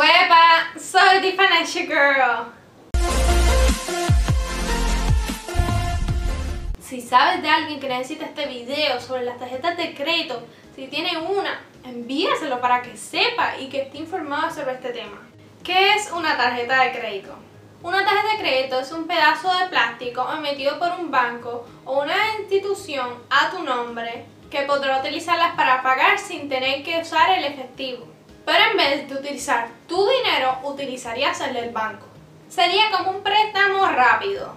Huepa, soy Financial Girl. Si sabes de alguien que necesita este video sobre las tarjetas de crédito, si tiene una, envíaselo para que sepa y que esté informado sobre este tema. ¿Qué es una tarjeta de crédito? Una tarjeta de crédito es un pedazo de plástico emitido por un banco o una institución a tu nombre que podrá utilizarlas para pagar sin tener que usar el efectivo. Pero en vez de utilizar tu dinero, utilizarías el del banco. Sería como un préstamo rápido.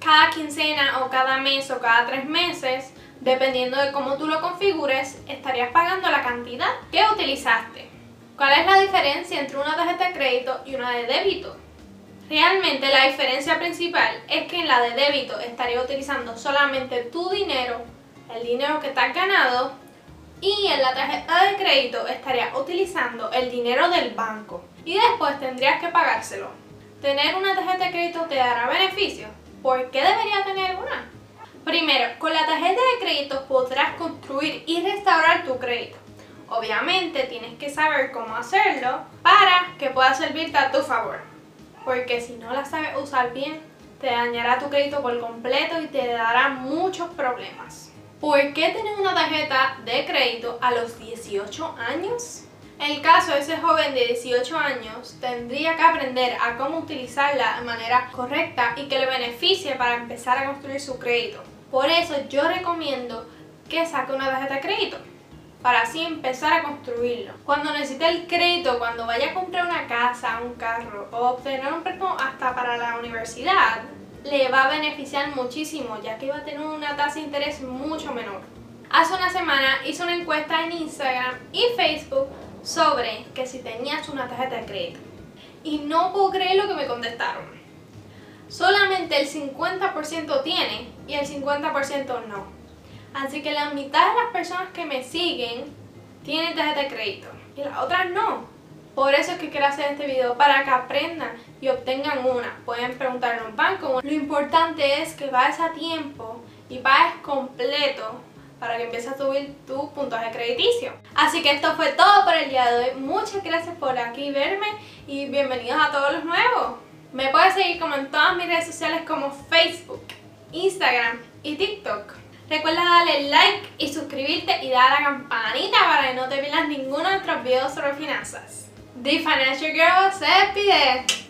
Cada quincena o cada mes o cada tres meses, dependiendo de cómo tú lo configures, estarías pagando la cantidad que utilizaste. ¿Cuál es la diferencia entre una tarjeta de crédito y una de débito? Realmente la diferencia principal es que en la de débito estaría utilizando solamente tu dinero, el dinero que te has ganado, y en la tarjeta de crédito estaría utilizando el dinero del banco y después tendrías que pagárselo. ¿Tener una tarjeta de crédito te dará beneficios? ¿Por qué debería tener una? Primero, con la tarjeta de crédito podrás construir y restaurar tu crédito. Obviamente tienes que saber cómo hacerlo para que pueda servirte a tu favor. Porque si no la sabes usar bien, te dañará tu crédito por completo y te dará muchos problemas. ¿Por qué tener una tarjeta de crédito a los 18 años? El caso de ese joven de 18 años, tendría que aprender a cómo utilizarla de manera correcta y que le beneficie para empezar a construir su crédito. Por eso yo recomiendo que saque una tarjeta de crédito para así empezar a construirlo. Cuando necesite el crédito, cuando vaya a comprar una casa, un carro o obtener un préstamo hasta para la universidad, le va a beneficiar muchísimo ya que va a tener una tasa de interés mucho menor. Hace una semana hice una encuesta en Instagram y Facebook sobre que si tenías una tarjeta de crédito. Y no puedo creer lo que me contestaron. Solamente el 50% tiene y el 50% no. Así que la mitad de las personas que me siguen tienen tarjeta de crédito y las otras no. Por eso es que quiero hacer este video, para que aprendan y obtengan una. Pueden preguntar en un banco. Lo importante es que vayas a tiempo y pagues completo para que empieces a subir tu puntaje crediticio. Así que esto fue todo por el día de hoy. Muchas gracias por aquí verme y bienvenidos a todos los nuevos. Me puedes seguir como en todas mis redes sociales como Facebook, Instagram y TikTok. Recuerda darle like y suscribirte y dar a la campanita para que no te pierdas ninguno de nuestros videos sobre finanzas. The Financial girl. Happy